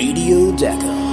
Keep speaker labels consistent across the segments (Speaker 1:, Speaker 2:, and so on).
Speaker 1: Radio Decker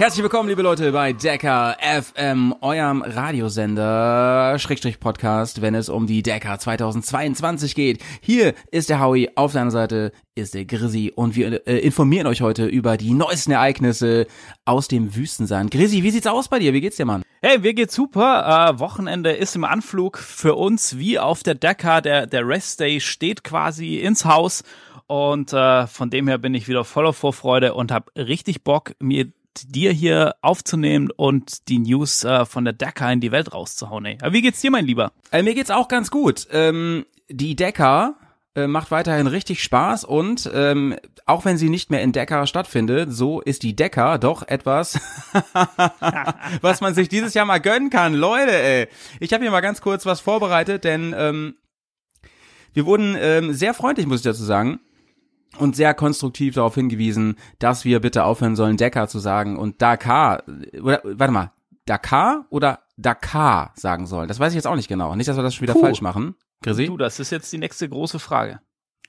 Speaker 2: Herzlich willkommen, liebe Leute, bei Decker FM, eurem Radiosender, Schrägstrich Podcast, wenn es um die Decker 2022 geht. Hier ist der Howie, auf seiner Seite ist der Grizzy und wir äh, informieren euch heute über die neuesten Ereignisse aus dem Wüstensand. Grizzy, wie sieht's aus bei dir? Wie geht's dir, Mann?
Speaker 3: Hey, mir geht's super. Äh, Wochenende ist im Anflug für uns wie auf der Dakar. Der, der Rest Day steht quasi ins Haus. Und äh, von dem her bin ich wieder voller Vorfreude und habe richtig Bock, mir dir hier aufzunehmen und die News äh, von der Dakar in die Welt rauszuhauen. Ey. Aber wie geht's dir, mein Lieber?
Speaker 2: Äh, mir geht's auch ganz gut. Ähm, die Decker äh, macht weiterhin richtig Spaß und ähm, auch wenn sie nicht mehr in Decker stattfindet, so ist die Decker doch etwas, was man sich dieses Jahr mal gönnen kann. Leute, ey. Ich habe hier mal ganz kurz was vorbereitet, denn ähm, wir wurden ähm, sehr freundlich, muss ich dazu sagen, und sehr konstruktiv darauf hingewiesen, dass wir bitte aufhören sollen, Decker zu sagen und Dakar, oder, warte mal, Dakar oder Dakar sagen sollen. Das weiß ich jetzt auch nicht genau. Nicht, dass wir das schon wieder
Speaker 3: Puh.
Speaker 2: falsch machen. Chrissy?
Speaker 3: Du, das ist jetzt die nächste große Frage.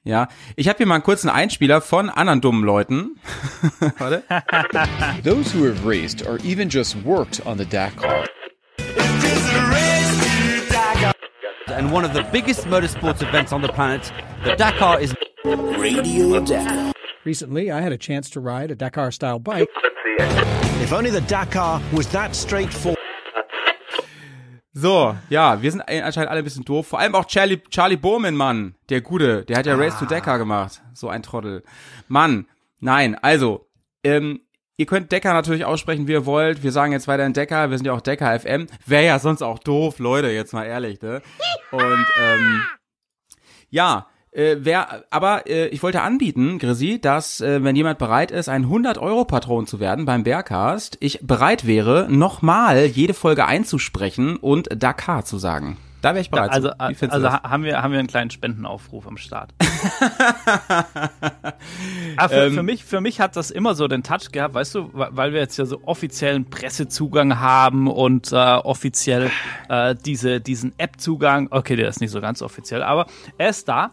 Speaker 2: Ja, ich habe hier mal einen kurzen Einspieler von anderen dummen Leuten. Warte.
Speaker 4: Those who have raced or even just worked on the Dakar
Speaker 5: and one of the biggest motorsports events on the planet, the Dakar is
Speaker 1: Radio Decker.
Speaker 6: Recently, I had a chance to ride a Dakar style bike.
Speaker 5: If only the Dakar was that straightforward.
Speaker 2: So, ja, wir sind anscheinend alle ein bisschen doof. Vor allem auch Charlie, Charlie Bowman, Mann. Der Gute. Der hat ja Race to Decker gemacht. So ein Trottel. Mann. Nein, also, ähm, ihr könnt Decker natürlich aussprechen, wie ihr wollt. Wir sagen jetzt weiterhin Decker. Wir sind ja auch Decker FM. Wäre ja sonst auch doof, Leute, jetzt mal ehrlich, ne? Und, ähm, ja, äh, wer, aber äh, ich wollte anbieten, Grisi, dass äh, wenn jemand bereit ist, ein 100-Euro-Patron zu werden beim Bearcast, ich bereit wäre, nochmal jede Folge einzusprechen und Dakar zu sagen. Da wäre ich bereit.
Speaker 3: Also,
Speaker 2: zu.
Speaker 3: Also haben wir haben wir einen kleinen Spendenaufruf am Start. Aber für,
Speaker 2: Ähm.
Speaker 3: für mich für mich hat das immer so den Touch gehabt, weißt du, weil wir jetzt ja so offiziellen Pressezugang haben und äh, offiziell äh, diese diesen App-Zugang. Okay, der ist nicht so ganz offiziell, aber er ist da.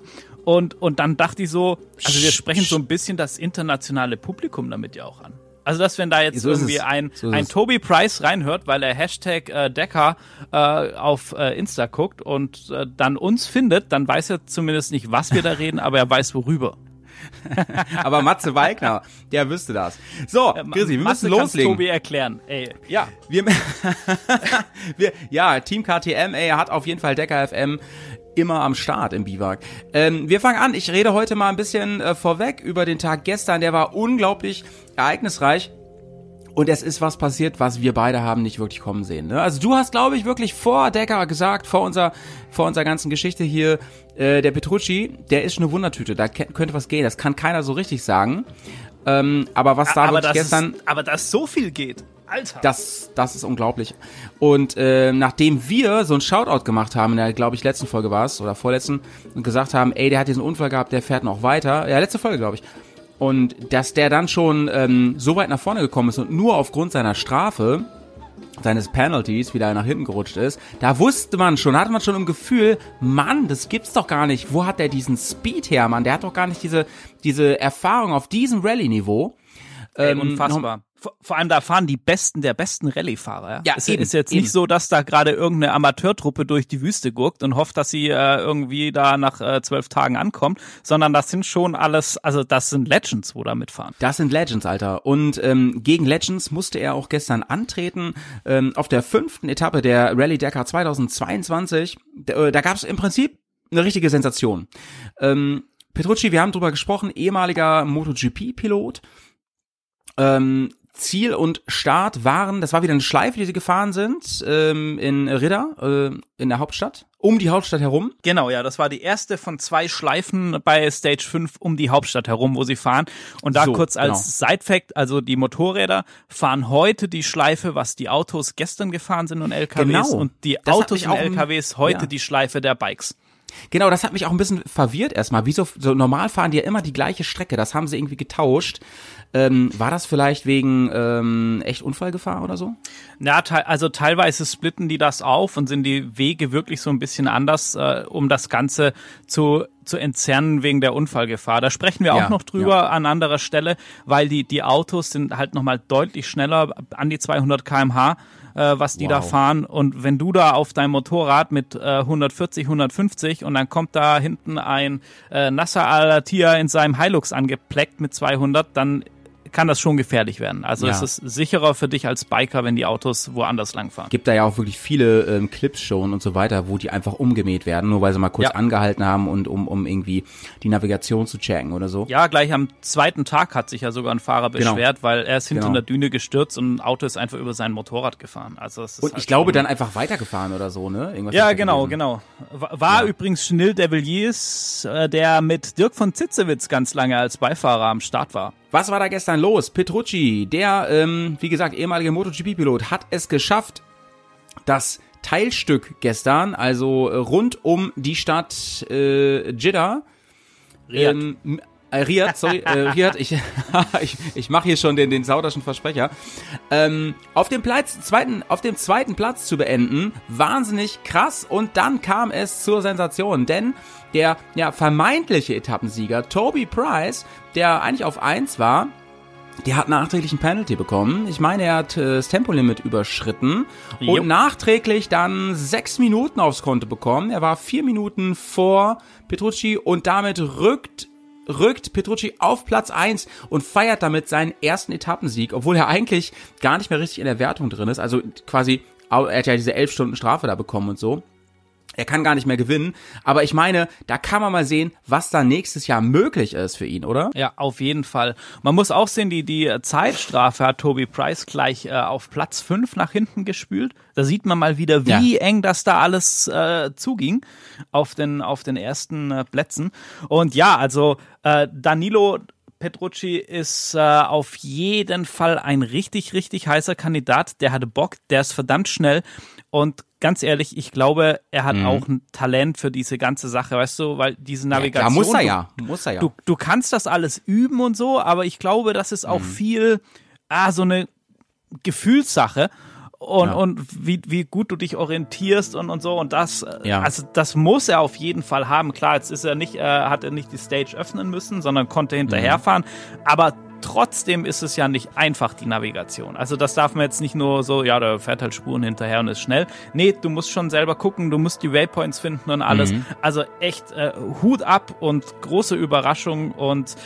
Speaker 3: Und, und dann dachte ich so, also wir sprechen so ein bisschen das internationale Publikum damit ja auch an. Also, dass wenn da jetzt
Speaker 2: So
Speaker 3: irgendwie
Speaker 2: es.
Speaker 3: ein,
Speaker 2: So
Speaker 3: ein. Toby Price reinhört, weil er Hashtag äh, Decker äh, auf äh, Insta guckt und äh, dann uns findet, dann weiß er zumindest nicht, was wir da reden, aber er weiß worüber.
Speaker 2: Aber Matze Weigner, der wüsste das. So, Grisi, wir
Speaker 3: Äh, Matze
Speaker 2: müssen loslegen.
Speaker 3: Tobi erklären. Ey, ja.
Speaker 2: Wir, wir, ja, Team KTM, ey, hat auf jeden Fall Decker FM immer am Start im Biwak. Ähm, wir fangen an. Ich rede heute mal ein bisschen äh, vorweg über den Tag gestern. Der war unglaublich ereignisreich. Und es ist was passiert, was wir beide haben nicht wirklich kommen sehen. Ne? Also du hast, glaube ich, wirklich vor Decker gesagt, vor unserer, vor unserer ganzen Geschichte hier, äh, der Petrucci, der ist eine Wundertüte. Da könnte was gehen. Das kann keiner so richtig sagen. Ähm, aber was da
Speaker 3: aber,
Speaker 2: wirklich gestern...
Speaker 3: ist, aber dass so viel geht. Alter.
Speaker 2: Das, das ist unglaublich. Und äh, nachdem wir so ein Shoutout gemacht haben, in der, glaube ich, letzten Folge war es, oder vorletzten, und gesagt haben, ey, der hat diesen Unfall gehabt, der fährt noch weiter. Ja, letzte Folge, glaube ich. Und dass der dann schon ähm, so weit nach vorne gekommen ist und nur aufgrund seiner Strafe, seines Penalties wieder nach hinten gerutscht ist, da wusste man schon, hatte man schon im Gefühl, Mann, das gibt's doch gar nicht. Wo hat der diesen Speed her, Mann? Der hat doch gar nicht diese, diese Erfahrung auf diesem Rallye-Niveau.
Speaker 3: Ey,
Speaker 2: Ähm,
Speaker 3: unfassbar. Vor, vor allem da fahren die Besten der besten Rallye-Fahrer. Ja,
Speaker 2: Ja,
Speaker 3: es
Speaker 2: eben,
Speaker 3: ist jetzt
Speaker 2: eben.
Speaker 3: nicht so, dass da gerade irgendeine Amateurtruppe durch die Wüste guckt und hofft, dass sie äh, irgendwie da nach äh, zwölf Tagen ankommt, sondern das sind schon alles, also das sind Legends, wo da mitfahren.
Speaker 2: Das sind Legends, Alter. Und ähm, gegen Legends musste er auch gestern antreten. Ähm, auf der fünften Etappe der Rallye Dakar 2022. Da, äh, da gab es im Prinzip eine richtige Sensation. Ähm, Petrucci, wir haben drüber gesprochen, ehemaliger MotoGP-Pilot. Ähm, Ziel und Start waren, das war wieder eine Schleife, die sie gefahren sind, ähm, in Ridda, äh, in der Hauptstadt, um die Hauptstadt herum.
Speaker 3: Genau, ja, das war die erste von zwei Schleifen bei Stage 5 um die Hauptstadt herum, wo sie fahren. Und da
Speaker 2: So,
Speaker 3: kurz als
Speaker 2: genau.
Speaker 3: Side-Fact, also die Motorräder fahren heute die Schleife, was die Autos gestern gefahren sind und LKWs
Speaker 2: Genau.
Speaker 3: und die
Speaker 2: Das
Speaker 3: Autos und LKWs heute
Speaker 2: ja.
Speaker 3: die Schleife der Bikes.
Speaker 2: Genau, das hat mich auch ein bisschen verwirrt erstmal. Wieso, so normal fahren die ja immer die gleiche Strecke, das haben sie irgendwie getauscht. Ähm, war das vielleicht wegen ähm, echt Unfallgefahr oder so?
Speaker 3: Na, te also teilweise splitten die das auf und sind die Wege wirklich so ein bisschen anders, äh, um das Ganze zu zu entzerren wegen der Unfallgefahr. Da sprechen wir
Speaker 2: Ja,
Speaker 3: auch noch drüber an anderer Stelle, weil die die Autos sind halt noch mal deutlich schneller, an die 200 km/h äh, was die da
Speaker 2: Wow.
Speaker 3: fahren. Und wenn du da auf deinem Motorrad mit äh, 140, 150 und dann kommt da hinten ein äh, Nasser Al-Attiyah in seinem Hilux angepleckt mit 200, dann kann das schon gefährlich werden. Also
Speaker 2: Ja.
Speaker 3: es ist sicherer für dich als Biker, wenn die Autos woanders langfahren.
Speaker 2: Gibt da ja auch wirklich viele ähm, Clips schon und so weiter, wo die einfach umgemäht werden, nur weil sie mal kurz
Speaker 3: Ja.
Speaker 2: angehalten haben und um, um irgendwie die Navigation zu checken oder so.
Speaker 3: Ja, gleich am zweiten Tag hat sich ja sogar ein Fahrer
Speaker 2: Genau.
Speaker 3: beschwert, weil er ist hinter
Speaker 2: Genau.
Speaker 3: einer Düne gestürzt und ein Auto ist einfach über sein Motorrad gefahren. Also es ist
Speaker 2: Und
Speaker 3: halt
Speaker 2: ich glaube dann einfach weitergefahren oder so, ne? Irgendwas
Speaker 3: Ja, genau,
Speaker 2: gewesen.
Speaker 3: genau. War,
Speaker 2: Ja.
Speaker 3: übrigens Schnil de Villiers, äh, der mit Dirk von Zitzewitz ganz lange als Beifahrer am Start war.
Speaker 2: Was war da gestern los? Petrucci, der, ähm, wie gesagt, ehemalige MotoGP-Pilot, hat es geschafft, das Teilstück gestern, also äh, rund um die Stadt äh, Jeddah,
Speaker 3: Riyadh.
Speaker 2: Ähm, äh, Riyadh, sorry, äh, Riyadh, ich, ich, ich mache hier schon den, den sauderschen Versprecher, ähm, auf dem Platz, zweiten, auf dem zweiten Platz zu beenden, wahnsinnig krass und dann kam es zur Sensation, denn der ja, vermeintliche Etappensieger Toby Price, der eigentlich auf eins war, der hat nachträglich ein Penalty bekommen. Ich meine, er hat äh, das Tempolimit überschritten
Speaker 3: Jo.
Speaker 2: und nachträglich dann sechs Minuten aufs Konto bekommen. Er war vier Minuten vor Petrucci und damit rückt rückt Petrucci auf Platz eins und feiert damit seinen ersten Etappensieg, obwohl er eigentlich gar nicht mehr richtig in der Wertung drin ist. Also quasi, er hat ja diese elf Stunden Strafe da bekommen und so. Er kann gar nicht mehr gewinnen. Aber ich meine, da kann man mal sehen, was da nächstes Jahr möglich ist für ihn, oder?
Speaker 3: Ja, auf jeden Fall. Man muss auch sehen, die, die Zeitstrafe hat Toby Price gleich äh, auf Platz 5 nach hinten gespült. Da sieht man mal wieder, wie eng das da alles äh, zuging auf den, auf den ersten äh, Plätzen. Und ja, also äh, Danilo Petrucci ist äh, auf jeden Fall ein richtig, richtig heißer Kandidat. Der hatte Bock, der ist verdammt schnell. Und ganz ehrlich, ich glaube, er hat auch ein Talent für diese ganze Sache, weißt du, weil diese Navigation.
Speaker 2: Mhm. Ja, muss er
Speaker 3: du-
Speaker 2: ja. Muss er ja.
Speaker 3: Du, du kannst das alles üben und so, aber ich glaube, das ist
Speaker 2: Mhm.
Speaker 3: auch viel, ah, so eine Gefühlssache. Und,
Speaker 2: Ja.
Speaker 3: und wie, wie gut du dich orientierst und, und so und das,
Speaker 2: Ja.
Speaker 3: also das muss er auf jeden Fall haben. Klar, jetzt ist er nicht, äh, hat er nicht die Stage öffnen müssen, sondern konnte hinterherfahren. Aber trotzdem ist es ja nicht einfach, die Navigation. Also das darf man jetzt nicht nur so, ja, der fährt halt Spuren hinterher und ist schnell. Nee, du musst schon selber gucken, du musst die Waypoints finden und alles. Also echt äh, Hut ab und große Überraschung und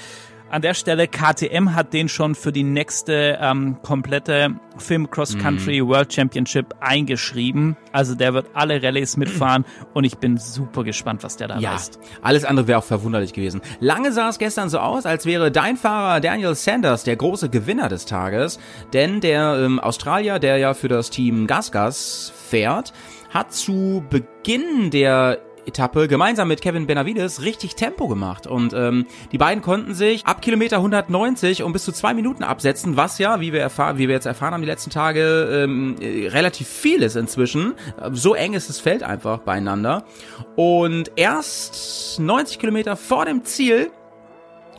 Speaker 3: an der Stelle, KTM hat den schon für die nächste ähm, komplette Film Cross Country World Championship eingeschrieben. Also der wird alle Rallyes mitfahren und ich bin super gespannt, was der da
Speaker 2: Ja,
Speaker 3: leistet.
Speaker 2: alles andere wäre auch verwunderlich gewesen. Lange sah es gestern so aus, als wäre dein Fahrer Daniel Sanders der große Gewinner des Tages, denn der ähm, Australier, der ja für das Team GasGas fährt, hat zu Beginn der Etappe gemeinsam mit Kevin Benavides richtig Tempo gemacht und ähm, die beiden konnten sich ab Kilometer 190 um bis zu zwei Minuten absetzen, was ja, wie wir erfahren, wie wir jetzt erfahren haben die letzten Tage, ähm, äh, relativ viel ist inzwischen. So eng ist das Feld einfach beieinander und erst 90 Kilometer vor dem Ziel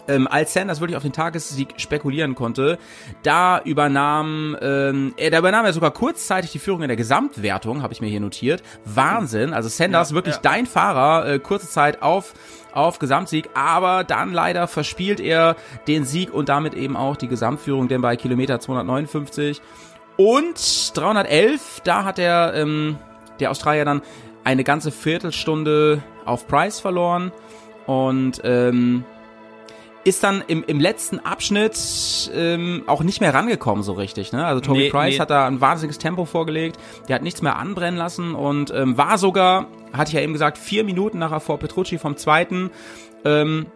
Speaker 2: ähm, als Sanders wirklich auf den Tagessieg spekulieren konnte, da übernahm, ähm, er, da übernahm er sogar kurzzeitig die Führung in der Gesamtwertung, habe ich mir hier notiert. Wahnsinn, also Sanders wirklich dein Fahrer, äh, kurze Zeit auf auf Gesamtsieg, aber dann leider verspielt er den Sieg und damit eben auch die Gesamtführung, denn bei Kilometer 259 und 311, da hat er ähm, der Australier dann eine ganze Viertelstunde auf Price verloren und ähm, ist dann im, im letzten Abschnitt ähm, auch nicht mehr rangekommen so richtig. Ne? Also Toby
Speaker 3: Nee,
Speaker 2: Price
Speaker 3: nee.
Speaker 2: hat da ein wahnsinniges Tempo vorgelegt, der hat nichts mehr anbrennen lassen und ähm, war sogar, hatte ich ja eben gesagt, vier Minuten nachher vor Petrucci vom zweiten. Ähm,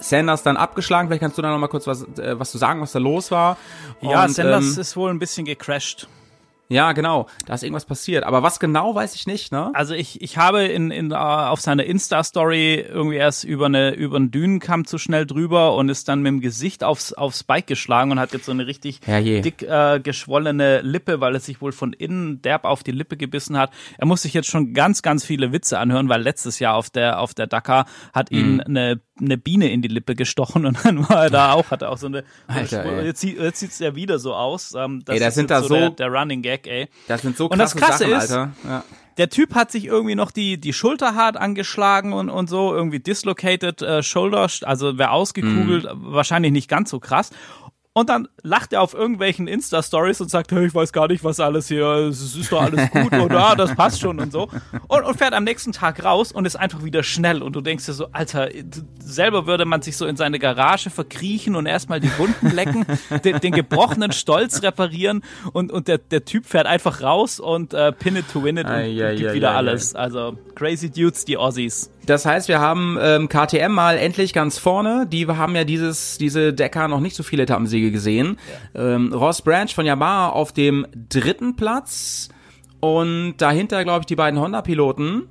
Speaker 2: Sanders dann abgeschlagen. Vielleicht kannst du da noch mal kurz was, äh, was zu sagen, was da los war.
Speaker 3: Ja,
Speaker 2: Und,
Speaker 3: Sanders
Speaker 2: ähm,
Speaker 3: ist wohl ein bisschen gecrashed.
Speaker 2: Ja, genau. Da ist irgendwas passiert. Aber was genau, weiß ich nicht, ne?
Speaker 3: Also ich, ich habe in, in, äh, auf seiner Insta-Story irgendwie erst über eine über einen Dünenkamm zu schnell drüber und ist dann mit dem Gesicht aufs, aufs Bike geschlagen und hat jetzt so eine richtig
Speaker 2: Herrje.
Speaker 3: dick äh, geschwollene Lippe, weil er sich wohl von innen derb auf die Lippe gebissen hat. Er muss sich jetzt schon ganz, ganz viele Witze anhören, weil letztes Jahr auf der auf der Dakar hat
Speaker 2: Mhm.
Speaker 3: ihn eine eine Biene in die Lippe gestochen und dann war er da auch, hat er auch so eine,
Speaker 2: Alter, ey.
Speaker 3: jetzt, sieht, jetzt sieht's ja wieder so aus. Ähm, das
Speaker 2: Ey, das
Speaker 3: ist
Speaker 2: sind da so-
Speaker 3: der, der Running Gag, ey.
Speaker 2: Das sind so
Speaker 3: Und das
Speaker 2: krasse
Speaker 3: Krasse
Speaker 2: Sachen,
Speaker 3: ist-
Speaker 2: Alter. Ja.
Speaker 3: Der Typ hat sich irgendwie noch die, die Schulter hart angeschlagen und, und so, irgendwie dislocated äh, shoulder, also wäre ausgekugelt,
Speaker 2: Mhm.
Speaker 3: wahrscheinlich nicht ganz so krass. Und dann lacht er auf irgendwelchen Insta-Stories und sagt, hey, ich weiß gar nicht, was alles hier, es ist doch alles gut oder ah, das passt schon und so. Und, und fährt am nächsten Tag raus und ist einfach wieder schnell. Und du denkst dir so, Alter, selber würde man sich so in seine Garage verkriechen und erstmal die Wunden lecken, den, den gebrochenen Stolz reparieren und, und der, der Typ fährt einfach raus und äh, pin it to win it und,
Speaker 2: Ei, ei,
Speaker 3: und gibt
Speaker 2: ei,
Speaker 3: wieder
Speaker 2: ei,
Speaker 3: alles. Also crazy Dudes, die Aussies.
Speaker 2: Das heißt, wir haben ähm, KTM mal endlich ganz vorne. Die haben ja dieses, diese Decker noch nicht so viele Etappensiege gesehen. Ähm, Ross Branch von Yamaha auf dem dritten Platz. Und dahinter, glaube ich, die beiden Honda-Piloten.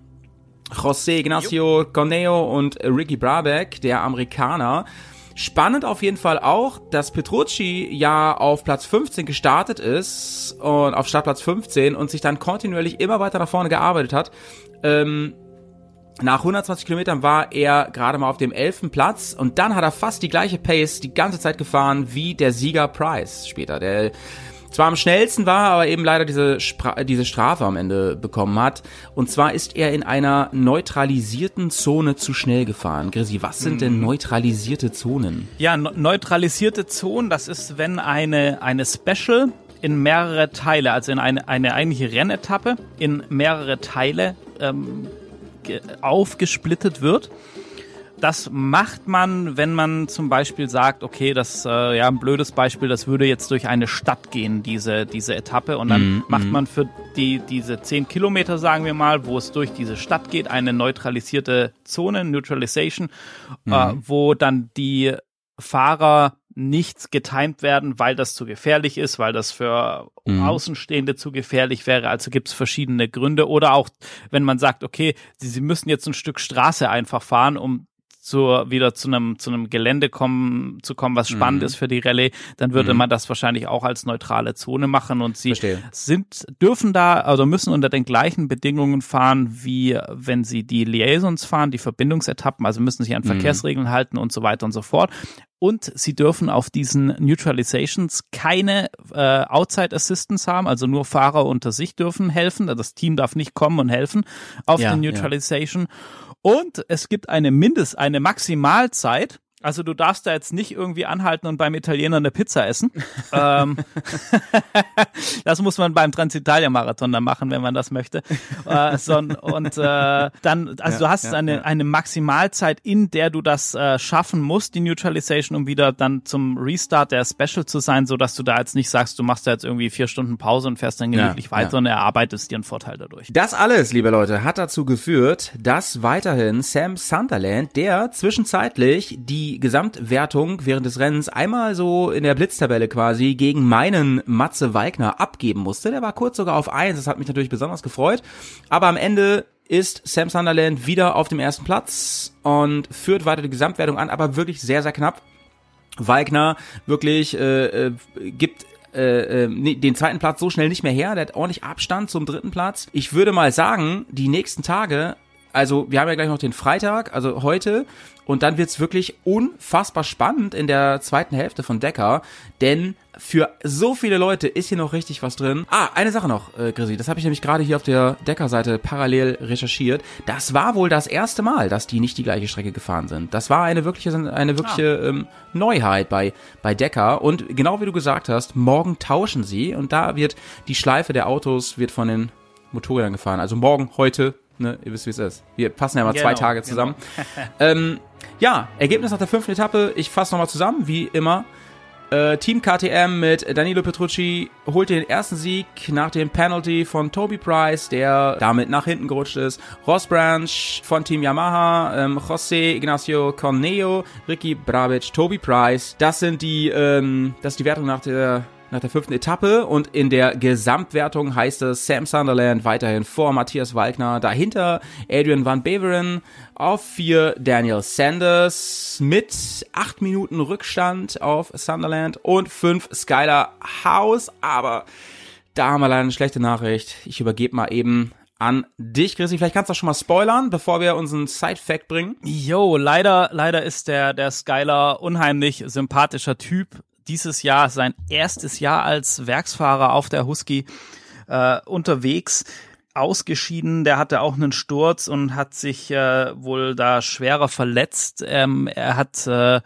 Speaker 2: José Ignacio Corneo und Ricky Brabeck, der Amerikaner. Spannend auf jeden Fall auch, dass Petrucci ja auf Platz 15 gestartet ist und auf Startplatz 15 und sich dann kontinuierlich immer weiter nach vorne gearbeitet hat. Ähm, nach 120 Kilometern war er gerade mal auf dem 11. Platz und dann hat er fast die gleiche Pace die ganze Zeit gefahren wie der Sieger Price später, der zwar am schnellsten war, aber eben leider diese, Spra diese Strafe am Ende bekommen hat. Und zwar ist er in einer neutralisierten Zone zu schnell gefahren. Grisi, was sind denn neutralisierte Zonen?
Speaker 3: Ja, ne- neutralisierte Zonen, das ist, wenn eine, eine Special in mehrere Teile, also in eine, eine eigentliche Rennetappe, in mehrere Teile ähm, aufgesplittet wird. Das macht man, wenn man zum Beispiel sagt, okay, das äh, ja ein blödes Beispiel, das würde jetzt durch eine Stadt gehen, diese diese Etappe, und dann macht man für die diese 10 Kilometer, sagen wir mal, wo es durch diese Stadt geht, eine neutralisierte Zone, Neutralization, äh, wo dann die Fahrer nicht getimed werden, weil das zu gefährlich ist, weil das für Außenstehende zu gefährlich wäre. Also gibt es verschiedene Gründe. Oder auch, wenn man sagt, okay, sie, sie müssen jetzt ein Stück Straße einfach fahren, um zur, wieder zu einem, zu einem Gelände kommen, zu kommen, was spannend ist für die Rallye, dann würde man das wahrscheinlich auch als neutrale Zone machen und sie
Speaker 2: Verstehe.
Speaker 3: sind, dürfen da, also müssen unter den gleichen Bedingungen fahren, wie wenn sie die Liaisons fahren, die Verbindungsetappen, also müssen sich an Verkehrsregeln halten und so weiter und so fort. Und sie dürfen auf diesen Neutralizations keine äh, Outside Assistance haben, also nur Fahrer unter sich dürfen helfen. Das Team darf nicht kommen und helfen auf
Speaker 2: Ja,
Speaker 3: den
Speaker 2: ja.
Speaker 3: Und es gibt eine Mindest, eine Maximalzeit. Also du darfst da jetzt nicht irgendwie anhalten und beim Italiener eine Pizza essen. ähm, das muss man beim Transitalia-Marathon dann machen, wenn man das möchte. Äh, so, und äh, dann, also du hast eine, eine Maximalzeit, in der du das äh, schaffen musst, die Neutralization, um wieder dann zum Restart der Special zu sein, so dass du da jetzt nicht sagst, du machst da jetzt irgendwie vier Stunden Pause und fährst dann
Speaker 2: Ja,
Speaker 3: gemütlich weiter
Speaker 2: ja.
Speaker 3: und erarbeitest dir einen Vorteil dadurch.
Speaker 2: Das alles, liebe Leute, hat dazu geführt, dass weiterhin Sam Sunderland, der zwischenzeitlich die Gesamtwertung während des Rennens einmal so in der Blitztabelle quasi gegen meinen Matze Weigner abgeben musste. Der war kurz sogar auf eins, das hat mich natürlich besonders gefreut. Aber am Ende ist Sam Sunderland wieder auf dem ersten Platz und führt weiter die Gesamtwertung an, aber wirklich sehr, sehr knapp. Weigner wirklich äh, äh, gibt äh, äh, den zweiten Platz so schnell nicht mehr her. Der hat ordentlich Abstand zum dritten Platz. Ich würde mal sagen, die nächsten Tage, also wir haben ja gleich noch den Freitag, also heute, und dann wird's wirklich unfassbar spannend in der zweiten Hälfte von Decker, denn für so viele Leute ist hier noch richtig was drin. Ah, eine Sache noch, äh, Grisi, das habe ich nämlich gerade hier auf der Decker-Seite parallel recherchiert. Das war wohl das erste Mal, dass die nicht die gleiche Strecke gefahren sind. Das war eine wirkliche, eine wirkliche ähm, Neuheit bei, bei Decker. Und genau wie du gesagt hast, morgen tauschen sie und da wird die Schleife der Autos wird von den Motorrädern gefahren. Also morgen, heute, ne, ihr wisst, wie es ist. Wir passen ja mal zwei
Speaker 3: Genau,
Speaker 2: Tage zusammen. ähm, ja, Ergebnis nach der fünften Etappe. Ich fasse nochmal zusammen, wie immer. Äh, Team KTM mit Danilo Petrucci holt den ersten Sieg nach dem Penalty von Toby Price, der damit nach hinten gerutscht ist. Ross Branch von Team Yamaha, ähm, José Ignacio Corneo, Ricky Brabic, Toby Price. Das sind die, ähm, das ist die Wertung nach der nach der fünften Etappe und in der Gesamtwertung heißt es Sam Sunderland weiterhin vor Matthias Walkner, dahinter Adrian Van Beveren, auf vier Daniel Sanders mit acht Minuten Rückstand auf Sunderland und fünf Skylar House, aber da haben wir leider eine schlechte Nachricht. Ich übergebe mal eben an dich, Chrissy. Vielleicht kannst du das schon mal spoilern, bevor wir unseren Side-Fact bringen.
Speaker 3: Jo, leider, leider ist der, der Skylar unheimlich sympathischer Typ. Dieses Jahr sein erstes Jahr als Werksfahrer auf der Husky äh, unterwegs. Ausgeschieden, der hatte auch einen Sturz und hat sich äh, wohl da schwerer verletzt. Ähm, er hat äh,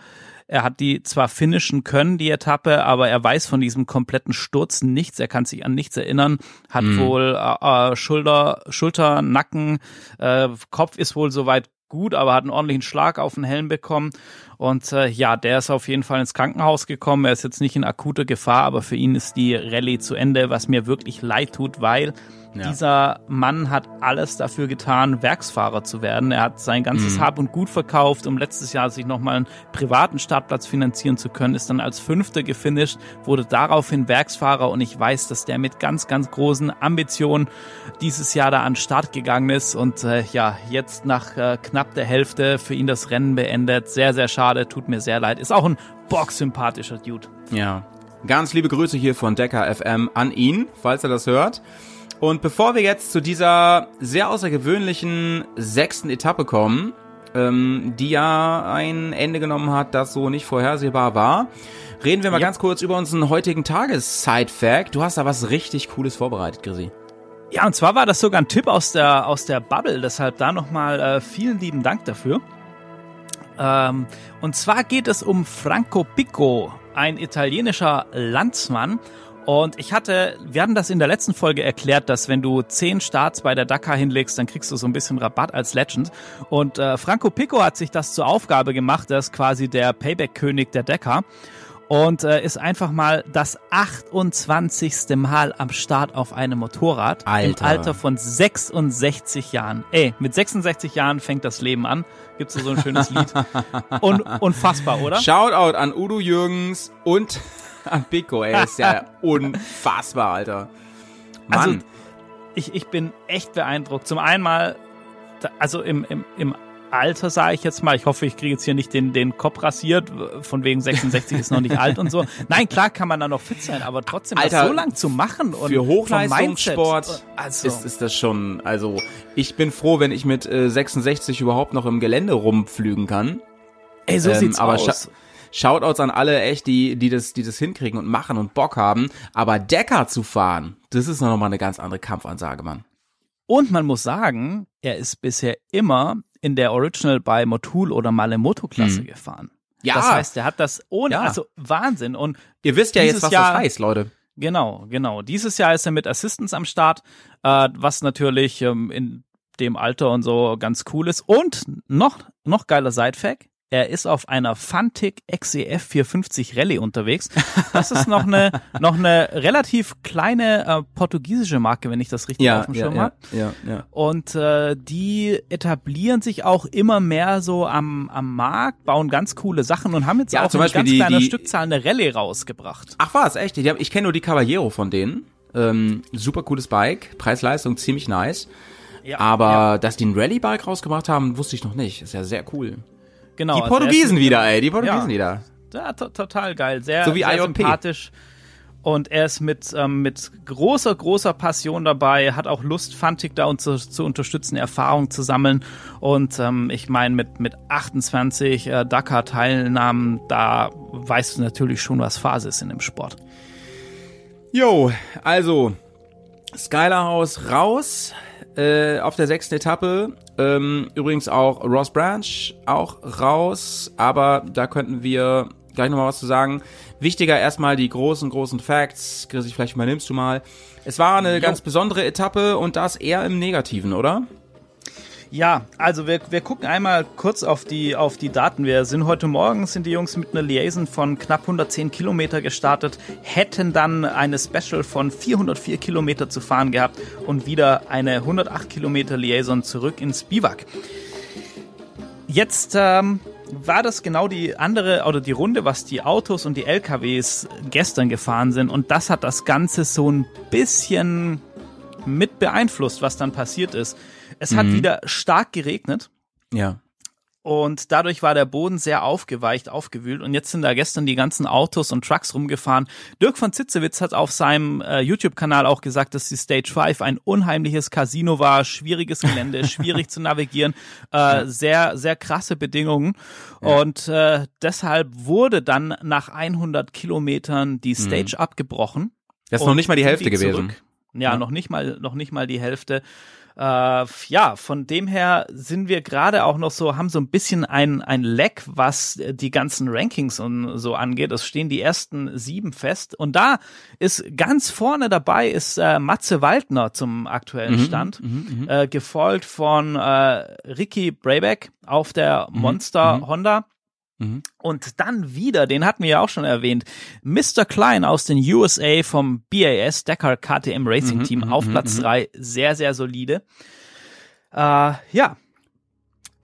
Speaker 3: er hat die zwar finishen können, die Etappe, aber er weiß von diesem kompletten Sturz nichts. Er kann sich an nichts erinnern. Hat wohl äh, äh, Schulter, Schulter, Nacken, äh, Kopf ist wohl soweit gut, aber hat einen ordentlichen Schlag auf den Helm bekommen. Und äh, ja, der ist auf jeden Fall ins Krankenhaus gekommen. Er ist jetzt nicht in akuter Gefahr, aber für ihn ist die Rallye zu Ende, was mir wirklich leid tut, weil
Speaker 2: Ja.
Speaker 3: dieser Mann hat alles dafür getan, Werksfahrer zu werden. Er hat sein ganzes Hab und Gut verkauft, um letztes Jahr sich nochmal einen privaten Startplatz finanzieren zu können, ist dann als Fünfter gefinisht, wurde daraufhin Werksfahrer und ich weiß, dass der mit ganz, ganz großen Ambitionen dieses Jahr da an den Start gegangen ist und äh, ja, jetzt nach äh, knapp der Hälfte für ihn das Rennen beendet. Sehr, sehr schade, tut mir sehr leid. Ist auch ein bocksympathischer Dude.
Speaker 2: Ja. Ganz liebe Grüße hier von Decker FM an ihn, falls er das hört. Und bevor wir jetzt zu dieser sehr außergewöhnlichen sechsten Etappe kommen, ähm, die ja ein Ende genommen hat, das so nicht vorhersehbar war, reden wir mal
Speaker 3: Ja.
Speaker 2: ganz kurz über unseren heutigen Tages-Side-Fact. Du hast da was richtig Cooles vorbereitet, Chrissy.
Speaker 3: Ja, und zwar war das sogar ein Tipp aus der, aus der Bubble, deshalb da nochmal äh, vielen lieben Dank dafür. Ähm, und zwar geht es um Franco Picco, ein italienischer Landsmann. Und ich hatte, wir hatten das in der letzten Folge erklärt, dass wenn du zehn Starts bei der Dakar hinlegst, dann kriegst du so ein bisschen Rabatt als Legend. Und äh, Franco Picco hat sich das zur Aufgabe gemacht, er ist quasi der Payback-König der Dakar und äh, ist einfach mal das 28. Mal am Start auf einem Motorrad
Speaker 2: Alter.
Speaker 3: im Alter von 66 Jahren. Ey, mit 66 Jahren fängt das Leben an. Gibt's so ein schönes Lied. Un unfassbar, oder?
Speaker 2: Shoutout an Udo Jürgens und an Pico, ey, ist ja unfassbar, Alter. Mann.
Speaker 3: Also, ich, ich bin echt beeindruckt. Zum einen mal, also im, im, im Alter sage ich jetzt mal, ich hoffe, ich kriege jetzt hier nicht den, den Kopf rasiert, von wegen 66 ist noch nicht alt und so. Nein, klar kann man da noch fit sein, aber trotzdem
Speaker 2: Alter,
Speaker 3: so lang zu machen und
Speaker 2: für Hochleistungssport
Speaker 3: Mindset, also,
Speaker 2: ist, ist das schon, also ich bin froh, wenn ich mit äh, 66 überhaupt noch im Gelände rumflügen kann.
Speaker 3: ey, so
Speaker 2: ähm,
Speaker 3: sieht's
Speaker 2: aber
Speaker 3: aus.
Speaker 2: Shoutouts an alle echt, die, die das, die das hinkriegen und machen und Bock haben. Aber Decker zu fahren, das ist noch mal eine ganz andere Kampfansage, Mann.
Speaker 3: Und man muss sagen, er ist bisher immer in der Original bei Motul oder Malemoto-Klasse gefahren.
Speaker 2: Hm. Ja,
Speaker 3: Das heißt, er hat das ohne,
Speaker 2: Ja.
Speaker 3: also Wahnsinn. Und
Speaker 2: ihr wisst ja jetzt, was
Speaker 3: Jahr-
Speaker 2: das heißt, Leute.
Speaker 3: Genau, genau. Dieses Jahr ist er mit Assistance am Start, äh, was natürlich ähm, in dem Alter und so ganz cool ist. Und noch, noch geiler Sidefact. Er ist auf einer Fantic XEF 450 Rallye unterwegs. Das ist noch eine, noch eine relativ kleine äh, portugiesische Marke, wenn ich das richtig
Speaker 2: Ja,
Speaker 3: auf dem
Speaker 2: ja,
Speaker 3: Schirm
Speaker 2: ja,
Speaker 3: habe.
Speaker 2: ja, ja.
Speaker 3: Und äh, die etablieren sich auch immer mehr so am, am Markt, bauen ganz coole Sachen und haben jetzt
Speaker 2: Ja,
Speaker 3: auch
Speaker 2: zum Beispiel
Speaker 3: ganz
Speaker 2: die-
Speaker 3: kleiner
Speaker 2: die-
Speaker 3: Stückzahl eine Rallye rausgebracht.
Speaker 2: Ach was, echt? Die ich kenne nur die Caballero von denen. Ähm, super cooles Bike, Preis-Leistung ziemlich nice.
Speaker 3: Ja,
Speaker 2: Aber
Speaker 3: ja,
Speaker 2: dass die ein Rallye-Bike rausgebracht haben, wusste ich noch nicht. Ist ja sehr cool.
Speaker 3: Genau,
Speaker 2: die
Speaker 3: also
Speaker 2: Portugiesen wieder, ey, die Portugiesen
Speaker 3: Ja.
Speaker 2: wieder.
Speaker 3: Ja, to total geil. Sehr,
Speaker 2: So wie
Speaker 3: sehr sympathisch. Und er ist mit, ähm, mit großer, großer Passion dabei, hat auch Lust, Fantic da uns zu, zu unterstützen, Erfahrung zu sammeln. Und ähm, ich meine, mit, mit 28 äh, Dakar-Teilnahmen, da weißt du natürlich schon, was Phase ist in dem Sport.
Speaker 2: Jo, also Skylar House raus äh, auf der sechsten Etappe. Ähm, übrigens auch Ross Branch auch raus, aber da könnten wir gleich nochmal was zu sagen. Wichtiger erstmal die großen, großen Facts. Chris, vielleicht übernimmst du mal. Es war eine ganz besondere Etappe und das eher im Negativen, oder?
Speaker 3: Ja, also wir, wir gucken einmal kurz auf die, auf die Daten. Wir sind heute Morgen, sind die Jungs mit einer Liaison von knapp 110 Kilometer gestartet, hätten dann eine Special von 404 Kilometer zu fahren gehabt und wieder eine 108 Kilometer Liaison zurück ins Biwak. Jetzt, ähm, war das genau die andere oder die Runde, was die Autos und die LKWs gestern gefahren sind. Und das hat das Ganze so ein bisschen mit beeinflusst, was dann passiert ist. Es hat wieder stark geregnet.
Speaker 2: Ja.
Speaker 3: Und dadurch war der Boden sehr aufgeweicht, aufgewühlt. Und jetzt sind da gestern die ganzen Autos und Trucks rumgefahren. Dirk von Zitzewitz hat auf seinem äh, YouTube-Kanal auch gesagt, dass die Stage 5 ein unheimliches Casino war, schwieriges Gelände, schwierig zu navigieren, äh, sehr, sehr krasse Bedingungen. Und äh, deshalb wurde dann nach 100 Kilometern die Stage abgebrochen.
Speaker 2: Das ist noch nicht mal die Hälfte gewesen.
Speaker 3: Ja,
Speaker 2: Ja.
Speaker 3: noch nicht mal, noch nicht mal die Hälfte. Äh, ja, von dem her sind wir gerade auch noch so, haben so ein bisschen ein, ein Leck, was die ganzen Rankings und so angeht. Es stehen die ersten sieben fest. Und da ist ganz vorne dabei ist äh, Matze Waldner zum aktuellen Stand, Äh, gefolgt von äh, Ricky Brayback auf der Monster Honda. Und dann wieder, den hatten wir ja auch schon erwähnt, Mr. Klein aus den USA vom BAS Dakar KTM Racing Team auf Platz drei sehr, sehr solide. Äh, ja,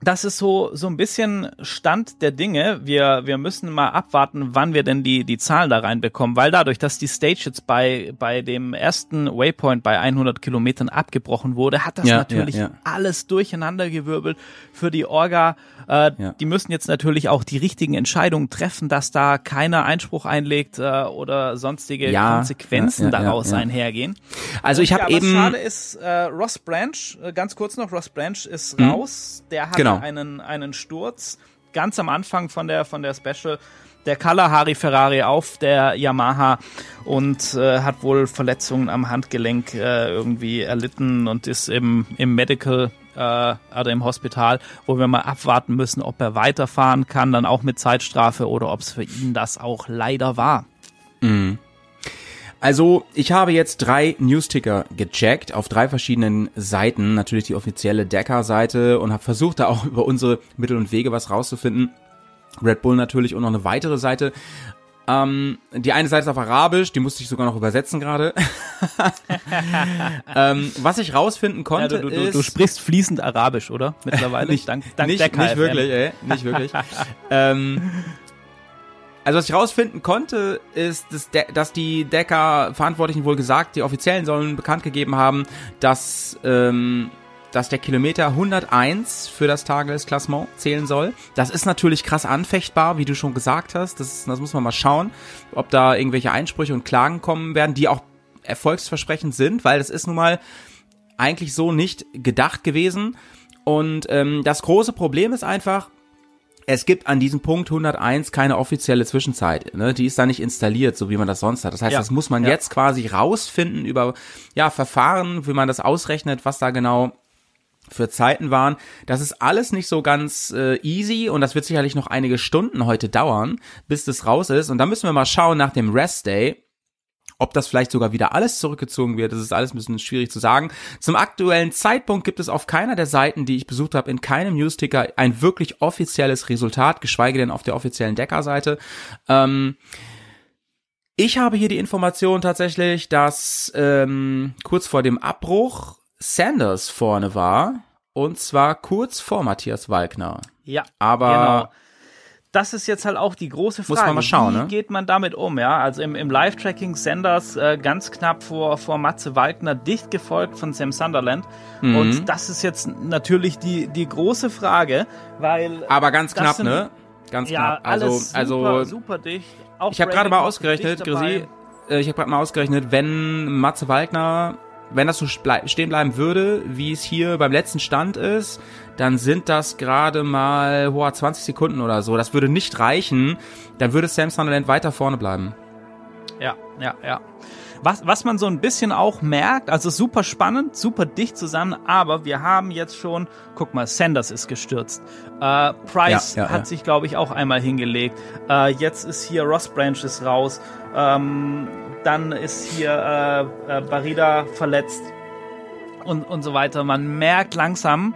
Speaker 3: das ist so, so ein bisschen Stand der Dinge. Wir, wir müssen mal abwarten, wann wir denn die, die Zahlen da reinbekommen, weil dadurch, dass die Stage jetzt bei, bei dem ersten Waypoint bei 100 Kilometern abgebrochen wurde, hat das
Speaker 2: Ja,
Speaker 3: natürlich
Speaker 2: ja, ja.
Speaker 3: alles durcheinandergewirbelt für die Orga. Äh. Die müssen jetzt natürlich auch die richtigen Entscheidungen treffen, dass da keiner Einspruch einlegt äh, oder sonstige Konsequenzen daraus einhergehen.
Speaker 2: Also ich habe
Speaker 3: was
Speaker 2: eben.
Speaker 3: schade ist, äh, Ross Branch, äh, ganz kurz noch, Ross Branch ist raus. Der hatte
Speaker 2: Genau.
Speaker 3: Einen, einen Sturz ganz am Anfang von der, von der Special. Der Kalahari Ferrari auf der Yamaha und äh, hat wohl Verletzungen am Handgelenk äh, irgendwie erlitten und ist im, im Medical äh, oder im Hospital, wo wir mal abwarten müssen, ob er weiterfahren kann, dann auch mit Zeitstrafe oder ob es für ihn das auch leider war.
Speaker 2: Also, ich habe jetzt drei Newsticker gecheckt auf drei verschiedenen Seiten. Natürlich die offizielle Decker-Seite und habe versucht, da auch über unsere Mittel und Wege was rauszufinden. Red Bull natürlich und noch eine weitere Seite. Ähm, die eine Seite ist auf Arabisch, die musste ich sogar noch übersetzen gerade. ähm, was ich rausfinden
Speaker 3: Ja,
Speaker 2: konnte
Speaker 3: du, du, du,
Speaker 2: ist...
Speaker 3: du sprichst fließend Arabisch, oder? Mittlerweile?
Speaker 2: nicht,
Speaker 3: dank, dank
Speaker 2: nicht,
Speaker 3: Decker
Speaker 2: nicht wirklich, ey, nicht wirklich. ähm, also was ich rausfinden konnte, ist, dass, De dass die Decker-Verantwortlichen wohl gesagt, die Offiziellen sollen bekannt gegeben haben, dass, ähm, dass der Kilometer 101 für das Tagesklassement zählen soll. Das ist natürlich krass anfechtbar, wie du schon gesagt hast. Das, das muss man mal schauen, ob da irgendwelche Einsprüche und Klagen kommen werden, die auch erfolgsversprechend sind, weil das ist nun mal eigentlich so nicht gedacht gewesen. Und ähm, das große Problem ist einfach, es gibt an diesem Punkt 101 keine offizielle Zwischenzeit. Ne? Die ist da nicht installiert, so wie man das sonst hat. Das heißt,
Speaker 3: Ja.
Speaker 2: das muss man
Speaker 3: Ja.
Speaker 2: jetzt quasi rausfinden über ja, Verfahren, wie man das ausrechnet, was da genau für Zeiten waren. Das ist alles nicht so ganz äh, easy und das wird sicherlich noch einige Stunden heute dauern, bis das raus ist. Und da müssen wir mal schauen nach dem Rest Day, ob das vielleicht sogar wieder alles zurückgezogen wird, das ist alles ein bisschen schwierig zu sagen. Zum aktuellen Zeitpunkt gibt es auf keiner der Seiten, die ich besucht habe, in keinem Newsticker ein wirklich offizielles Resultat, geschweige denn auf der offiziellen Decker-Seite. Ähm, ich habe hier die Information tatsächlich, dass ähm, kurz vor dem Abbruch Sanders vorne war. Und zwar kurz vor Matthias Walkner.
Speaker 3: Ja,
Speaker 2: Aber-
Speaker 3: genau. Das ist jetzt halt auch die große Frage.
Speaker 2: Muss man mal schauen,
Speaker 3: Wie
Speaker 2: ne?
Speaker 3: geht man damit um? Ja, also im, im Live-Tracking Senders äh, ganz knapp vor, vor Matze Waldner, dicht gefolgt von Sam Sunderland.
Speaker 2: Mhm.
Speaker 3: Und das ist jetzt natürlich die, die große Frage, weil
Speaker 2: Aber ganz knapp,
Speaker 3: sind-
Speaker 2: ne? Ganz
Speaker 3: ja,
Speaker 2: knapp. Also,
Speaker 3: alles super,
Speaker 2: also
Speaker 3: super dicht. Auch
Speaker 2: Ich habe gerade mal ausgerechnet. Grisi, äh, ich habe gerade mal ausgerechnet, wenn Matze Waldner, wenn das so stehen bleiben würde, wie es hier beim letzten Stand ist, dann sind das gerade mal hoher 20 Sekunden oder so. Das würde nicht reichen. Dann würde Sam Sunderland weiter vorne bleiben.
Speaker 3: Ja, ja, ja. Was, was man so ein bisschen auch merkt, also super spannend, super dicht zusammen, aber wir haben jetzt schon, guck mal, Sanders ist gestürzt. Äh, Price
Speaker 2: Ja, ja,
Speaker 3: hat
Speaker 2: ja.
Speaker 3: sich, glaube ich, auch einmal hingelegt. Äh, jetzt ist hier Ross Branch ist raus. Ähm, dann ist hier äh, äh, Barida verletzt und, und so weiter. Man merkt langsam,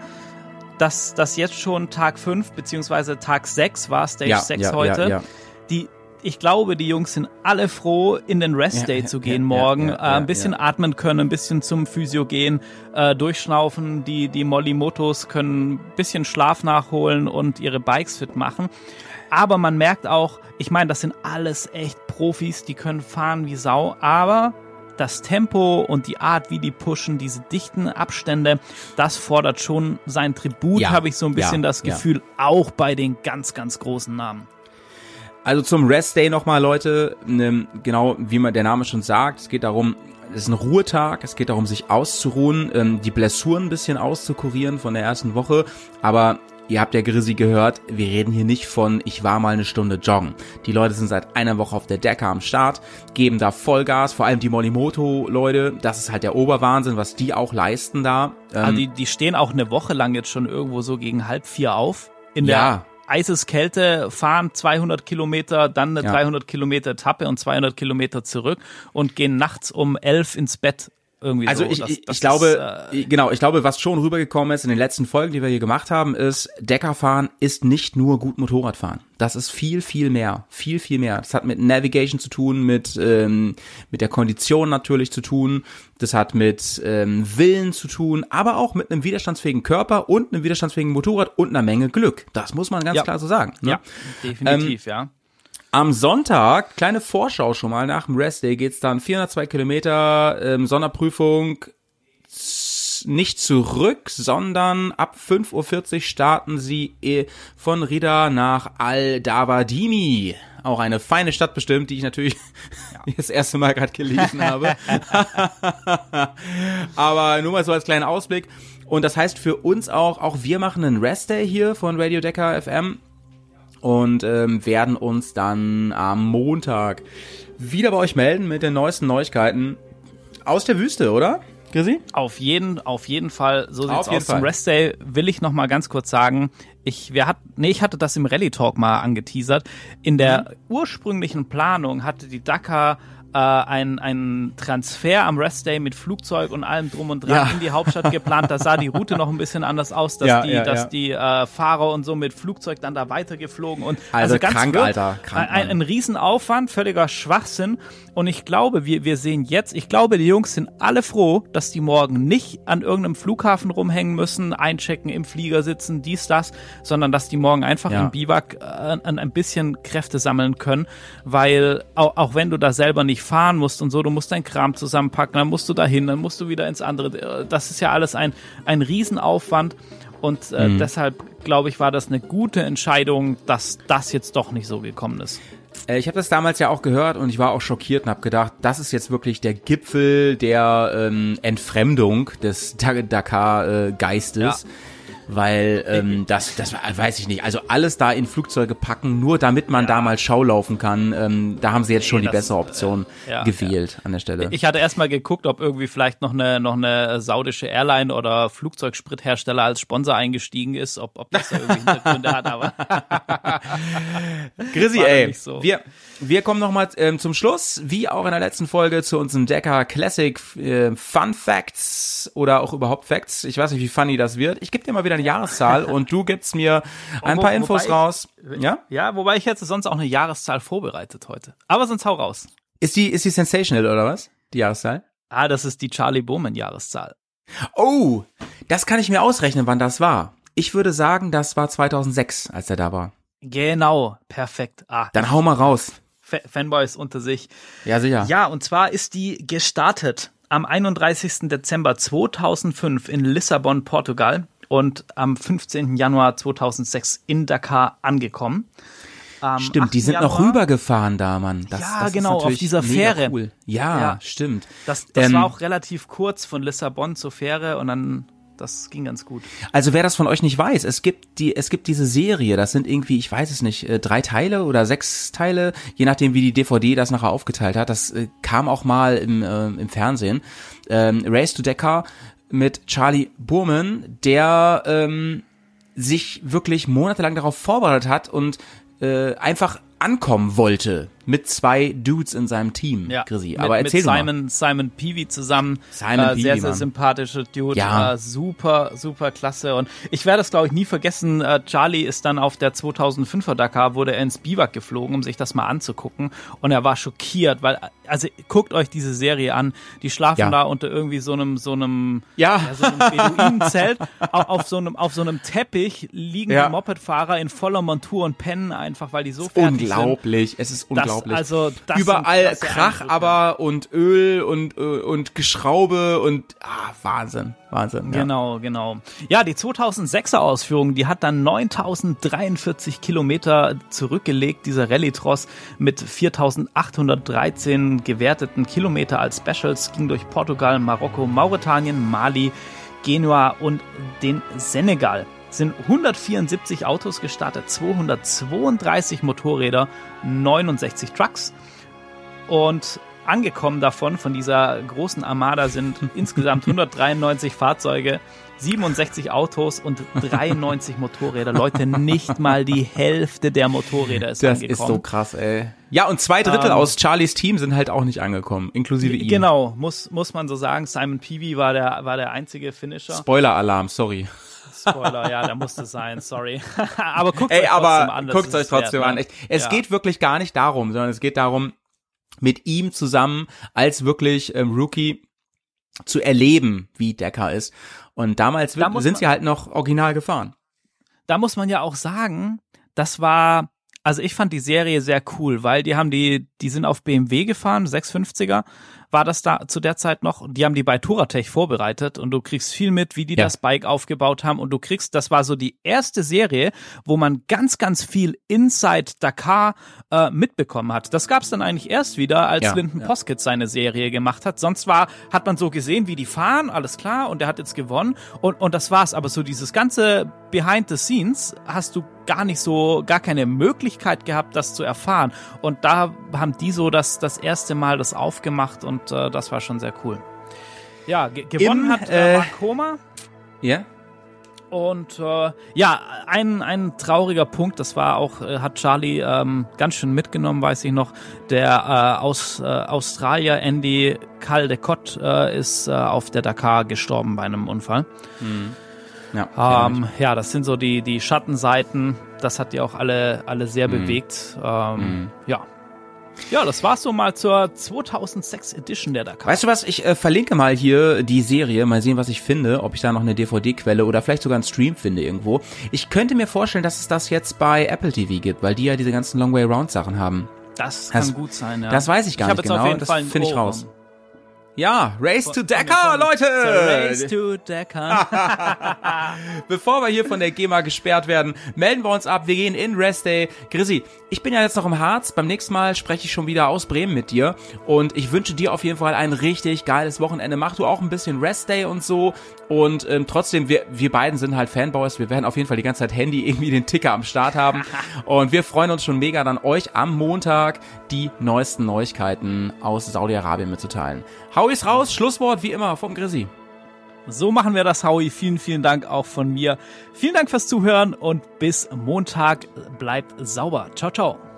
Speaker 3: dass das jetzt schon Tag 5 beziehungsweise Tag 6 war, Stage
Speaker 2: Ja,
Speaker 3: 6
Speaker 2: ja,
Speaker 3: heute.
Speaker 2: ja.
Speaker 3: Die, ich glaube, die Jungs sind alle froh, in den Rest Day zu gehen morgen, äh, ein bisschen atmen können, ein bisschen zum Physio gehen, äh, durchschnaufen. Die, die Molly-Motos können ein bisschen Schlaf nachholen und ihre Bikes fit machen. Aber man merkt auch, ich meine, das sind alles echt Profis, die können fahren wie Sau, aber das Tempo und die Art, wie die pushen, diese dichten Abstände, das fordert schon sein Tribut,
Speaker 2: Ja,
Speaker 3: habe ich so ein bisschen
Speaker 2: ja,
Speaker 3: das
Speaker 2: ja.
Speaker 3: Gefühl, auch bei den ganz, ganz großen Namen.
Speaker 2: Also zum Rest Day nochmal, Leute, ne, genau wie man der Name schon sagt, es geht darum, es ist ein Ruhetag, es geht darum, sich auszuruhen, ähm, die Blessuren ein bisschen auszukurieren von der ersten Woche, aber ihr habt ja Grissi gehört, wir reden hier nicht von, ich war mal eine Stunde joggen. Die Leute sind seit einer Woche auf der Decke am Start, geben da Vollgas, vor allem die Molimoto-Leute, das ist halt der Oberwahnsinn, was die auch leisten da. Ähm,
Speaker 3: Also die, die stehen auch eine Woche lang jetzt schon irgendwo so gegen halb vier auf. In der
Speaker 2: Ja.
Speaker 3: Eiseskälte fahren 200 Kilometer, dann eine
Speaker 2: Ja.
Speaker 3: 300 Kilometer Etappe und 200 Kilometer zurück und gehen nachts um elf ins Bett. Irgendwie
Speaker 2: Also
Speaker 3: so.
Speaker 2: ich,
Speaker 3: Das-
Speaker 2: ich, ich glaube,
Speaker 3: ist, äh,
Speaker 2: genau, ich glaube, was schon rübergekommen ist in den letzten Folgen, die wir hier gemacht haben, ist, Deckerfahren ist nicht nur gut Motorradfahren. Das ist viel, viel mehr. Viel, viel mehr. Das hat mit Navigation zu tun, mit, ähm, mit der Kondition natürlich zu tun. Das hat mit ähm, Willen zu tun, aber auch mit einem widerstandsfähigen Körper und einem widerstandsfähigen Motorrad und einer Menge Glück. Das muss man ganz
Speaker 3: Ja.
Speaker 2: klar so sagen. Ne?
Speaker 3: ja, definitiv, ja.
Speaker 2: Am Sonntag, kleine Vorschau schon mal, nach dem Rest Day geht's dann 402 Kilometer, ähm, Sonderprüfung, nicht zurück, sondern ab 5.40 Uhr starten sie eh von Rida nach Al-Davadimi. Auch eine feine Stadt bestimmt, die ich natürlich das erste Mal gerade gelesen habe. Aber nur mal so als kleinen Ausblick. Und das heißt für uns auch, auch wir machen einen Rest Day hier von Radio Decker FM und ähm, werden uns dann am Montag wieder bei euch melden mit den neuesten Neuigkeiten aus der Wüste, oder? Grisi?
Speaker 3: Auf jeden, auf jeden Fall, so sieht's aus. Zum. Rest Day will ich noch mal ganz kurz sagen, ich, wir hat, nee, ich hatte das im Rallye Talk mal angeteasert. In der
Speaker 2: Mhm.
Speaker 3: ursprünglichen Planung hatte die Dakar äh, ein, ein Transfer am Rest Day mit Flugzeug und allem drum und dran
Speaker 2: Ja.
Speaker 3: in die Hauptstadt geplant. Da sah die Route noch ein bisschen anders aus, dass
Speaker 2: Ja,
Speaker 3: die,
Speaker 2: ja,
Speaker 3: dass die äh, Fahrer und so mit Flugzeug dann da weitergeflogen und
Speaker 2: Also
Speaker 3: ganz
Speaker 2: krank,
Speaker 3: wild.
Speaker 2: Alter, krank,
Speaker 3: ein, ein, Riesenaufwand, völliger Schwachsinn. Und ich glaube, wir, wir sehen jetzt, ich glaube, die Jungs sind alle froh, dass die morgen nicht an irgendeinem Flughafen rumhängen müssen, einchecken, im Flieger sitzen, dies, das, sondern dass die morgen einfach im Biwak äh, ein, ein bisschen Kräfte sammeln können, weil auch, auch wenn du da selber nicht fahren musst und so, du musst dein Kram zusammenpacken, dann musst du dahin, dann musst du wieder ins andere. Äh, Das ist ja alles ein, ein Riesenaufwand. Und äh, deshalb, glaube ich, war das eine gute Entscheidung, dass das jetzt doch nicht so gekommen ist.
Speaker 2: Äh, ich habe das damals ja auch gehört und ich war auch schockiert und habe gedacht, das ist jetzt wirklich der Gipfel der ähm, Entfremdung des Dakar-Geistes.
Speaker 3: Ja.
Speaker 2: Weil ähm, das, das weiß ich nicht. Also alles da in Flugzeuge packen, nur damit man da mal Schau laufen kann. Ähm, da haben sie jetzt schon die
Speaker 3: das,
Speaker 2: bessere Option
Speaker 3: äh, ja,
Speaker 2: gewählt an der Stelle.
Speaker 3: Ich hatte erstmal geguckt, ob irgendwie vielleicht noch eine, noch eine saudische Airline oder Flugzeugsprithersteller als Sponsor eingestiegen ist, ob, ob das da irgendwie Hintergründe hat, aber War
Speaker 2: ey,
Speaker 3: so.
Speaker 2: wir, wir kommen nochmal ähm, zum Schluss, wie auch in der letzten Folge, zu unserem Decker Classic äh, Fun Facts oder auch überhaupt Facts. Ich weiß nicht, wie funny das wird. Ich gebe dir mal wieder eine Jahreszahl und du gibst mir ein
Speaker 3: wo-
Speaker 2: paar Infos
Speaker 3: ich-
Speaker 2: raus. Ja?
Speaker 3: ja, wobei ich hätte sonst auch eine Jahreszahl vorbereitet heute. Aber sonst hau raus.
Speaker 2: Ist die, ist die sensational oder was? Die Jahreszahl?
Speaker 3: Ah, das ist die Charlie Bowman Jahreszahl.
Speaker 2: Oh, das kann ich mir ausrechnen, wann das war. Ich würde sagen, das war 2006, als er da war.
Speaker 3: Genau, perfekt. Ah,
Speaker 2: Dann hau mal raus.
Speaker 3: Fa- Fanboys unter sich.
Speaker 2: Ja, sicher.
Speaker 3: Ja, und zwar ist die gestartet am 31. Dezember 2005 in Lissabon, Portugal und am 15. Januar 2006 in Dakar angekommen. Am
Speaker 2: Stimmt, die
Speaker 3: 8.
Speaker 2: sind noch
Speaker 3: Januar-
Speaker 2: rübergefahren da, Mann. Das,
Speaker 3: Ja,
Speaker 2: das
Speaker 3: genau, auf dieser Fähre.
Speaker 2: Cool. Ja,
Speaker 3: Ja.
Speaker 2: stimmt.
Speaker 3: Das, das
Speaker 2: Ähm,
Speaker 3: war auch relativ kurz von Lissabon zur Fähre und dann, das ging ganz gut.
Speaker 2: Also wer das von euch nicht weiß, es gibt die, es gibt diese Serie, das sind irgendwie, ich weiß es nicht, äh, drei Teile oder sechs Teile, je nachdem wie die DVD das nachher aufgeteilt hat. Das äh, kam auch mal im, äh, im Fernsehen. Ähm, Race to Dakar mit Charlie Burman, der ähm, sich wirklich monatelang darauf vorbereitet hat und äh, einfach ankommen wollte. Mit zwei Dudes in seinem Team,
Speaker 3: Ja,
Speaker 2: Chrissy.
Speaker 3: mit,
Speaker 2: Aber erzähl
Speaker 3: mit
Speaker 2: du mal.
Speaker 3: Simon, Simon Peavy zusammen.
Speaker 2: Simon
Speaker 3: äh,
Speaker 2: Peavy,
Speaker 3: sehr, sehr
Speaker 2: Mann.
Speaker 3: sympathischer Dude.
Speaker 2: Ja.
Speaker 3: Äh, super, super klasse. Und ich werde das, glaube ich, nie vergessen. Äh, Charlie ist dann auf der 2005er Dakar, wurde er ins Biwak geflogen, um sich das mal anzugucken. Und er war schockiert, weil, also guckt euch diese Serie an. Die schlafen
Speaker 2: Ja.
Speaker 3: da unter irgendwie so einem, so einem,
Speaker 2: Ja.
Speaker 3: ja, so einem Beduinenzelt. auf, auf, so einem, auf so einem Teppich liegen
Speaker 2: Ja.
Speaker 3: die Mopedfahrer in voller Montur und pennen einfach, weil die so fertig sind.
Speaker 2: Unglaublich, es ist
Speaker 3: Das,
Speaker 2: unglaublich.
Speaker 3: also, das
Speaker 2: Überall
Speaker 3: sind
Speaker 2: Krach
Speaker 3: Eindrücke.
Speaker 2: aber und Öl und, äh, und Geschraube und ah, Wahnsinn, Wahnsinn. Ja.
Speaker 3: Genau, genau. Ja, die 2006er Ausführung, die hat dann 9043 Kilometer zurückgelegt, dieser Rallye-Tross mit 4813 gewerteten Kilometer als Specials, ging durch Portugal, Marokko, Mauretanien, Mali, Genua und den Senegal. Sind 174 Autos gestartet, 232 Motorräder, 69 Trucks. Und angekommen davon, von dieser großen Armada, sind insgesamt 193 Fahrzeuge, 67 Autos und 93 Motorräder. Leute, nicht mal die Hälfte der Motorräder ist
Speaker 2: Das
Speaker 3: angekommen.
Speaker 2: ist so krass, ey. Ja, und zwei Drittel
Speaker 3: Ähm,
Speaker 2: aus Charlies Team sind halt auch nicht angekommen, inklusive ihm.
Speaker 3: Genau, muss, muss man so sagen. Simon Peavy war der, war der einzige Finisher.
Speaker 2: Spoiler-Alarm, sorry.
Speaker 3: Spoiler, ja, der musste sein, sorry. aber guckt
Speaker 2: Ey,
Speaker 3: euch trotzdem
Speaker 2: aber
Speaker 3: an. das
Speaker 2: guckt euch
Speaker 3: es
Speaker 2: trotzdem
Speaker 3: wert,
Speaker 2: an.
Speaker 3: ne?
Speaker 2: Echt. Es
Speaker 3: Ja.
Speaker 2: geht wirklich gar nicht darum, sondern es geht darum, mit ihm zusammen als wirklich ähm, Rookie zu erleben, wie Decker ist. Und damals
Speaker 3: Da
Speaker 2: sind sie halt noch original gefahren.
Speaker 3: da muss man ja auch sagen, das war, also ich fand die Serie sehr cool, weil die haben die, die sind auf BMW gefahren, 650er, war das da zu der Zeit noch, die haben die bei Touratech vorbereitet und du kriegst viel mit, wie die
Speaker 2: Ja.
Speaker 3: das Bike aufgebaut haben und du kriegst, das war so die erste Serie, wo man ganz, ganz viel Inside Dakar äh, mitbekommen hat. Das gab's dann eigentlich erst wieder, als
Speaker 2: Ja.
Speaker 3: Lyndon Poskett seine Serie gemacht hat. Sonst war, hat man so gesehen, wie die fahren, alles klar, und der hat jetzt gewonnen und, und das war's. Aber so dieses ganze Behind the Scenes hast du gar nicht so, gar keine Möglichkeit gehabt, das zu erfahren. Und da haben die so das, das erste Mal das aufgemacht und äh, das war schon sehr cool. Ja, ge gewonnen
Speaker 2: Im,
Speaker 3: hat äh,
Speaker 2: äh,
Speaker 3: Mark Koma.
Speaker 2: Ja?
Speaker 3: Und äh, ja, ein, ein trauriger Punkt, das war auch, äh, hat Charlie ähm, ganz schön mitgenommen, weiß ich noch. Der äh, aus äh, Australier Andy Caldecott äh, ist äh, auf der Dakar gestorben bei einem Unfall.
Speaker 2: Ja. kenn
Speaker 3: Ähm, ja, das sind so die, die Schattenseiten. Das hat die auch alle, alle sehr
Speaker 2: Mhm.
Speaker 3: bewegt. Ähm, Ja. Ja, das war's so mal zur 2006 Edition der Dakar.
Speaker 2: Weißt du was, ich äh, verlinke mal hier die Serie, mal sehen, was ich finde, ob ich da noch eine DVD-Quelle oder vielleicht sogar einen Stream finde irgendwo. Ich könnte mir vorstellen, dass es das jetzt bei Apple TV gibt, weil die ja diese ganzen Long Way Round Sachen haben.
Speaker 3: das kann
Speaker 2: das-
Speaker 3: gut sein, ja.
Speaker 2: Das weiß ich gar
Speaker 3: hab
Speaker 2: nicht genau, das finde ich raus. Ja, Race to
Speaker 3: von-
Speaker 2: Leute!
Speaker 3: Race to Dakar.
Speaker 2: Bevor wir hier von der GEMA gesperrt werden, melden wir uns ab. Wir gehen in Rest Day. Chrissy, ich bin ja jetzt noch im Harz. Beim nächsten Mal spreche ich schon wieder aus Bremen mit dir. Und ich wünsche dir auf jeden Fall ein richtig geiles Wochenende. Mach du auch ein bisschen Rest Day und so. Und ähm, trotzdem, wir, wir beiden sind halt Fanboys. Wir werden auf jeden Fall die ganze Zeit Handy irgendwie den Ticker am Start haben. Und wir freuen uns schon mega, dann euch am Montag die neuesten Neuigkeiten aus Saudi-Arabien mitzuteilen. Hau ich's raus. Schlusswort wie immer vom Chrissy.
Speaker 3: So machen wir das, Howie. Vielen, vielen Dank auch von mir. Vielen Dank fürs Zuhören und bis Montag. Bleibt sauber. Ciao, ciao.